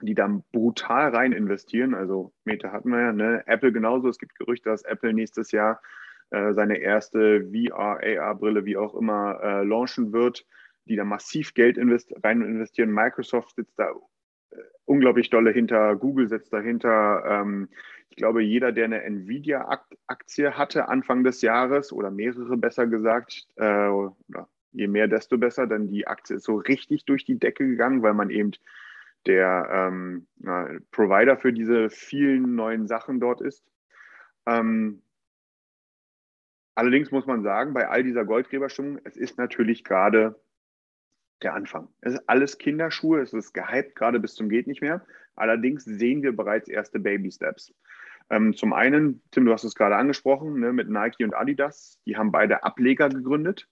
die dann brutal rein investieren. Also Meta hatten wir ja, ne? Apple genauso. Es gibt Gerüchte, dass Apple nächstes Jahr äh, seine erste VR, AR-Brille, wie auch immer, äh, launchen wird die da massiv Geld invest rein investieren. Microsoft sitzt da äh, unglaublich dolle hinter, Google sitzt dahinter. Ähm, ich glaube, jeder, der eine Nvidia-Aktie hatte Anfang des Jahres oder mehrere besser gesagt, äh, je mehr, desto besser, denn die Aktie ist so richtig durch die Decke gegangen, weil man eben der ähm, Provider für diese vielen neuen Sachen dort ist. Ähm, allerdings muss man sagen, bei all dieser Goldgräberstimmung, es ist natürlich gerade der Anfang. Es ist alles Kinderschuhe, es ist gehypt gerade bis zum geht nicht mehr. Allerdings sehen wir bereits erste Baby Steps. Ähm, zum einen, Tim, du hast es gerade angesprochen, ne, mit Nike und Adidas, die haben beide Ableger gegründet,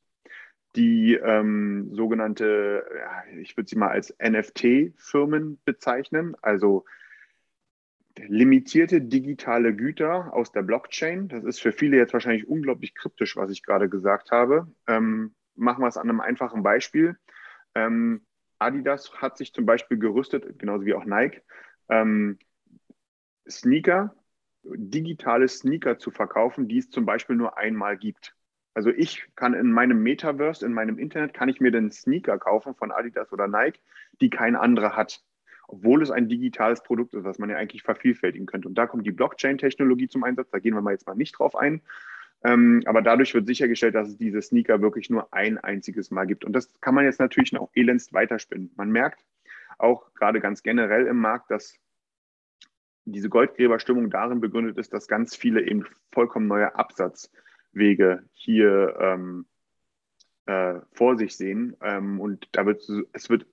die ähm, sogenannte, ja, ich würde sie mal als NFT-Firmen bezeichnen, also limitierte digitale Güter aus der Blockchain. Das ist für viele jetzt wahrscheinlich unglaublich kryptisch, was ich gerade gesagt habe. Ähm, machen wir es an einem einfachen Beispiel. Ähm, Adidas hat sich zum Beispiel gerüstet, genauso wie auch Nike, ähm, Sneaker, digitale Sneaker zu verkaufen, die es zum Beispiel nur einmal gibt. Also ich kann in meinem Metaverse, in meinem Internet, kann ich mir den Sneaker kaufen von Adidas oder Nike, die kein anderer hat obwohl es ein digitales Produkt ist, was man ja eigentlich vervielfältigen könnte. Und da kommt die Blockchain-Technologie zum Einsatz. Da gehen wir mal jetzt mal nicht drauf ein. Ähm, aber dadurch wird sichergestellt, dass es diese Sneaker wirklich nur ein einziges Mal gibt. Und das kann man jetzt natürlich noch elendst weiterspinnen. Man merkt auch gerade ganz generell im Markt, dass diese Goldgräberstimmung darin begründet ist, dass ganz viele eben vollkommen neue Absatzwege hier ähm, äh, vor sich sehen. Ähm, und da wird es wird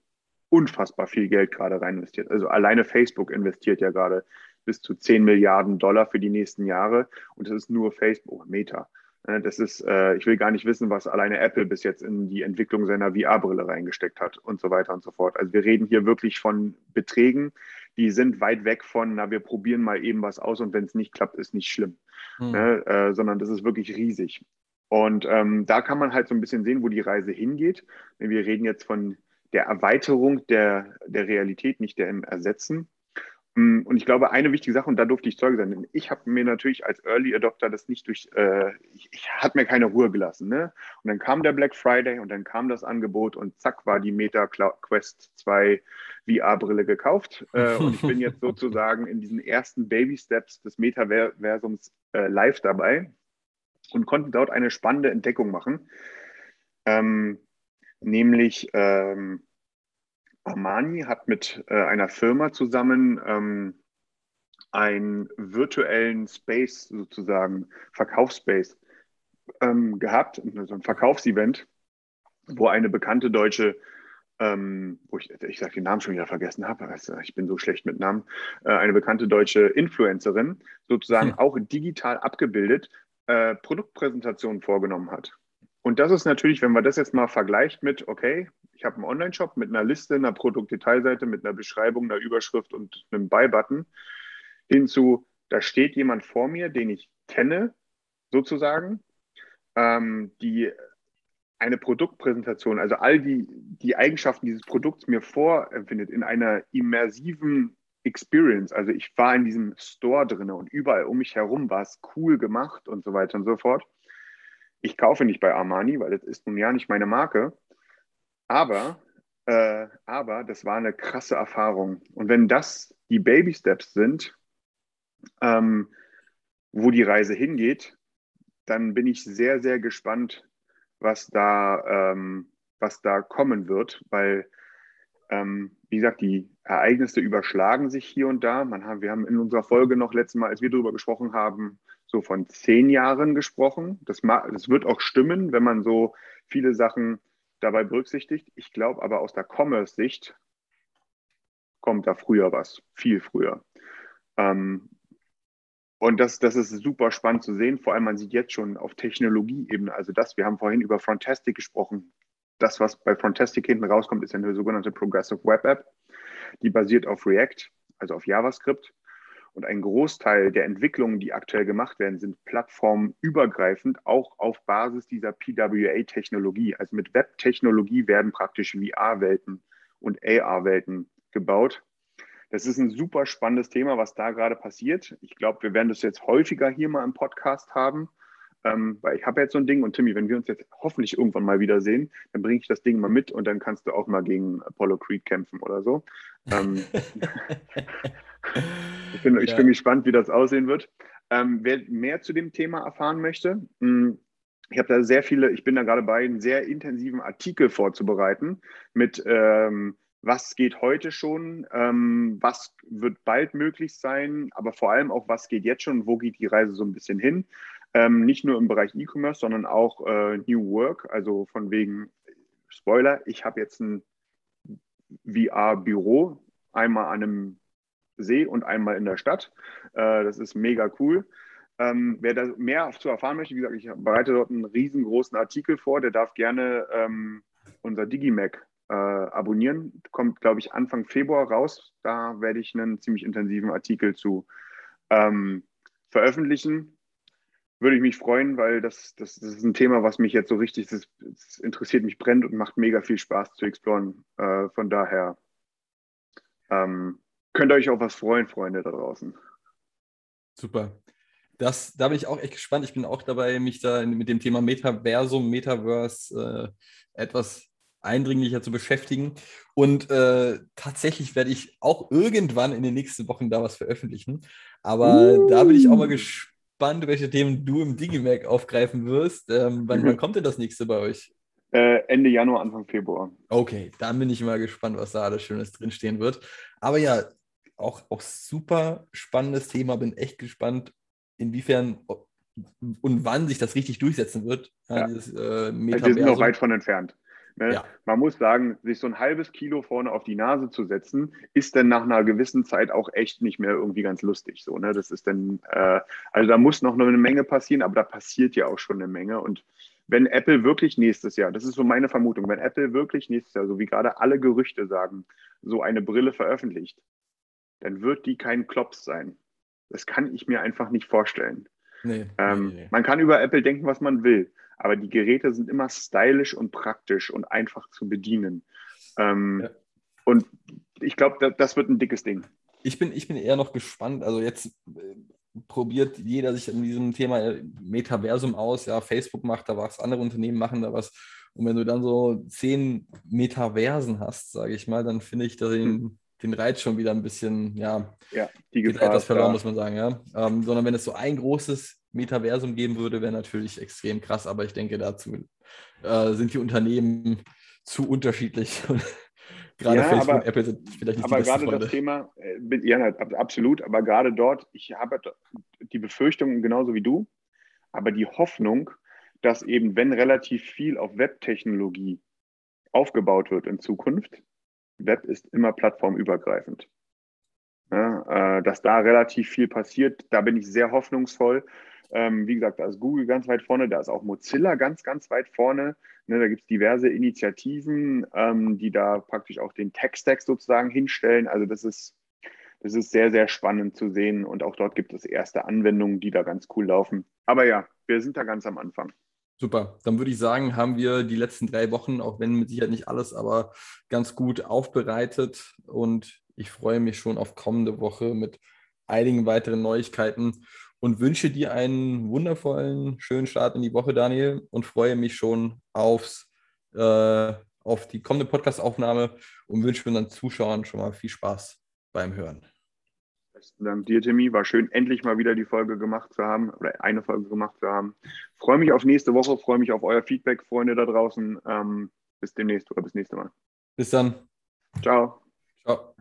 unfassbar viel Geld gerade rein investiert. Also alleine Facebook investiert ja gerade bis zu 10 Milliarden Dollar für die nächsten Jahre und das ist nur Facebook, Meta. Das ist, äh, ich will gar nicht wissen, was alleine Apple bis jetzt in die Entwicklung seiner VR-Brille reingesteckt hat und so weiter und so fort. Also wir reden hier wirklich von Beträgen, die sind weit weg von, na, wir probieren mal eben was aus und wenn es nicht klappt, ist nicht schlimm. Hm. Ne? Äh, sondern das ist wirklich riesig. Und ähm, da kann man halt so ein bisschen sehen, wo die Reise hingeht. Wir reden jetzt von der Erweiterung der, der Realität, nicht der im Ersetzen. Mm, und ich glaube, eine wichtige Sache, und da durfte ich Zeuge sein, ich habe mir natürlich als Early Adopter das nicht durch, äh, ich, ich hat mir keine Ruhe gelassen. Ne? Und dann kam der Black Friday und dann kam das Angebot und zack war die Meta Quest 2 VR-Brille gekauft. Äh, und ich bin jetzt sozusagen in diesen ersten Baby Steps des Metaversums äh, live dabei und konnte dort eine spannende Entdeckung machen. Ähm, nämlich ähm, Armani hat mit äh, einer Firma zusammen ähm, einen virtuellen Space sozusagen, Verkaufsspace ähm, gehabt, so ein Verkaufsevent, wo eine bekannte deutsche, ähm, wo ich, ich sage den Namen schon wieder vergessen habe, also ich bin so schlecht mit Namen, äh, eine bekannte deutsche Influencerin sozusagen hm. auch digital abgebildet äh, Produktpräsentationen vorgenommen hat. Und das ist natürlich, wenn man das jetzt mal vergleicht mit, okay, ich habe einen Online-Shop mit einer Liste, einer Produktdetailseite, mit einer Beschreibung, einer Überschrift und einem Buy-Button, hinzu, da steht jemand vor mir, den ich kenne, sozusagen, ähm, die eine Produktpräsentation, also all die, die Eigenschaften dieses Produkts mir vorempfindet in einer immersiven Experience. Also ich war in diesem Store drin und überall um mich herum war es cool gemacht und so weiter und so fort ich kaufe nicht bei Armani, weil das ist nun ja nicht meine Marke. Aber, äh, aber das war eine krasse Erfahrung. Und wenn das die Baby Steps sind, ähm, wo die Reise hingeht, dann bin ich sehr, sehr gespannt, was da, ähm, was da kommen wird, weil, ähm, wie gesagt, die Ereignisse überschlagen sich hier und da. Man haben, wir haben in unserer Folge noch letztes Mal, als wir darüber gesprochen haben, so von zehn Jahren gesprochen. Das, das wird auch stimmen, wenn man so viele Sachen dabei berücksichtigt. Ich glaube aber aus der Commerce-Sicht kommt da früher was, viel früher. Ähm, und das, das ist super spannend zu sehen. Vor allem, man sieht jetzt schon auf Technologieebene, also das, wir haben vorhin über Frontastic gesprochen. Das, was bei Frontastic hinten rauskommt, ist eine sogenannte Progressive Web App. Die basiert auf React, also auf JavaScript. Und ein Großteil der Entwicklungen, die aktuell gemacht werden, sind plattformübergreifend, auch auf Basis dieser PWA-Technologie. Also mit Web-Technologie werden praktisch VR-Welten und AR-Welten gebaut. Das ist ein super spannendes Thema, was da gerade passiert. Ich glaube, wir werden das jetzt häufiger hier mal im Podcast haben. Ähm, weil ich habe jetzt so ein Ding und Timmy, wenn wir uns jetzt hoffentlich irgendwann mal wiedersehen, dann bringe ich das Ding mal mit und dann kannst du auch mal gegen Apollo Creed kämpfen oder so. Ähm, ich bin, ich ja. bin gespannt, wie das aussehen wird. Ähm, wer mehr zu dem Thema erfahren möchte, hm, ich habe da sehr viele, ich bin da gerade bei, einen sehr intensiven Artikel vorzubereiten mit ähm, was geht heute schon, ähm, was wird bald möglich sein, aber vor allem auch, was geht jetzt schon, wo geht die Reise so ein bisschen hin. Ähm, nicht nur im Bereich E-Commerce, sondern auch äh, New Work, also von wegen Spoiler, ich habe jetzt ein VR-Büro, einmal an einem See und einmal in der Stadt. Äh, das ist mega cool. Ähm, wer da mehr zu erfahren möchte, wie gesagt, ich bereite dort einen riesengroßen Artikel vor, der darf gerne ähm, unser Digimac äh, abonnieren. Kommt, glaube ich, Anfang Februar raus. Da werde ich einen ziemlich intensiven Artikel zu ähm, veröffentlichen. Würde ich mich freuen, weil das, das, das, ist ein Thema, was mich jetzt so richtig, das, das interessiert mich, brennt und macht mega viel Spaß zu exploren. Äh, von daher ähm, könnt ihr euch auch was freuen, Freunde da draußen. Super. Das, da bin ich auch echt gespannt. Ich bin auch dabei, mich da mit dem Thema Metaversum, Metaverse äh, etwas eindringlicher zu beschäftigen. Und äh, tatsächlich werde ich auch irgendwann in den nächsten Wochen da was veröffentlichen. Aber uh. da bin ich auch mal gespannt, welche Themen du im Digimac aufgreifen wirst. Ähm, wann, mhm. wann, kommt denn das nächste bei euch? Äh, Ende Januar, Anfang Februar. Okay, dann bin ich mal gespannt, was da alles Schönes drinstehen wird. Aber ja, auch, auch super spannendes Thema. Bin echt gespannt, inwiefern und wann sich das richtig durchsetzen wird. Ja. Dieses, äh, Wir sind noch weit von entfernt. Ne? Ja. Man muss sagen, sich so ein halbes Kilo vorne auf die Nase zu setzen, ist dann nach einer gewissen Zeit auch echt nicht mehr irgendwie ganz lustig. So, ne? Das ist dann, äh, also da muss noch eine Menge passieren, aber da passiert ja auch schon eine Menge. Und wenn Apple wirklich nächstes Jahr, das ist so meine Vermutung, wenn Apple wirklich nächstes Jahr, so wie gerade alle Gerüchte sagen, so eine Brille veröffentlicht, dann wird die kein Klops sein. Das kann ich mir einfach nicht vorstellen. Nee, ähm, nee, nee. Man kann über Apple denken, was man will, aber die Geräte sind immer stylisch und praktisch und einfach zu bedienen. Ähm, ja. Und ich glaube, das wird ein dickes Ding. Ich bin, ich bin eher noch gespannt. Also jetzt äh, probiert jeder sich in diesem Thema Metaversum aus. Ja, Facebook macht da was, andere Unternehmen machen da was. Und wenn du dann so zehn Metaversen hast, sage ich mal, dann finde ich den, hm den Reiz schon wieder ein bisschen, ja, ja die Gefahr etwas verloren, da. muss man sagen, ja. Ähm, sondern wenn es so ein großes Metaversum geben würde, wäre natürlich extrem krass, aber ich denke, dazu äh, sind die Unternehmen zu unterschiedlich. gerade ja, Facebook aber, und Apple sind vielleicht nicht aber die gerade Freunde. das Thema, äh, ja, absolut, aber gerade dort, ich habe die Befürchtung genauso wie du, aber die Hoffnung, dass eben, wenn relativ viel auf Webtechnologie aufgebaut wird in Zukunft, Web ist immer plattformübergreifend. Ja, äh, dass da relativ viel passiert, da bin ich sehr hoffnungsvoll. Ähm, wie gesagt, da ist Google ganz weit vorne, da ist auch Mozilla ganz, ganz weit vorne. Ne, da gibt es diverse Initiativen, ähm, die da praktisch auch den Tech-Stack sozusagen hinstellen. Also das ist, das ist sehr, sehr spannend zu sehen und auch dort gibt es erste Anwendungen, die da ganz cool laufen. Aber ja, wir sind da ganz am Anfang. Super, dann würde ich sagen, haben wir die letzten drei Wochen, auch wenn mit Sicherheit nicht alles, aber ganz gut aufbereitet und ich freue mich schon auf kommende Woche mit einigen weiteren Neuigkeiten und wünsche dir einen wundervollen, schönen Start in die Woche, Daniel, und freue mich schon aufs, äh, auf die kommende Podcastaufnahme und wünsche unseren Zuschauern schon mal viel Spaß beim Hören. Besten Dank dir, Timmy. War schön, endlich mal wieder die Folge gemacht zu haben oder eine Folge gemacht zu haben. Freue mich auf nächste Woche, freue mich auf euer Feedback, Freunde da draußen. Ähm, bis demnächst oder bis nächste Mal. Bis dann. Ciao. Ciao.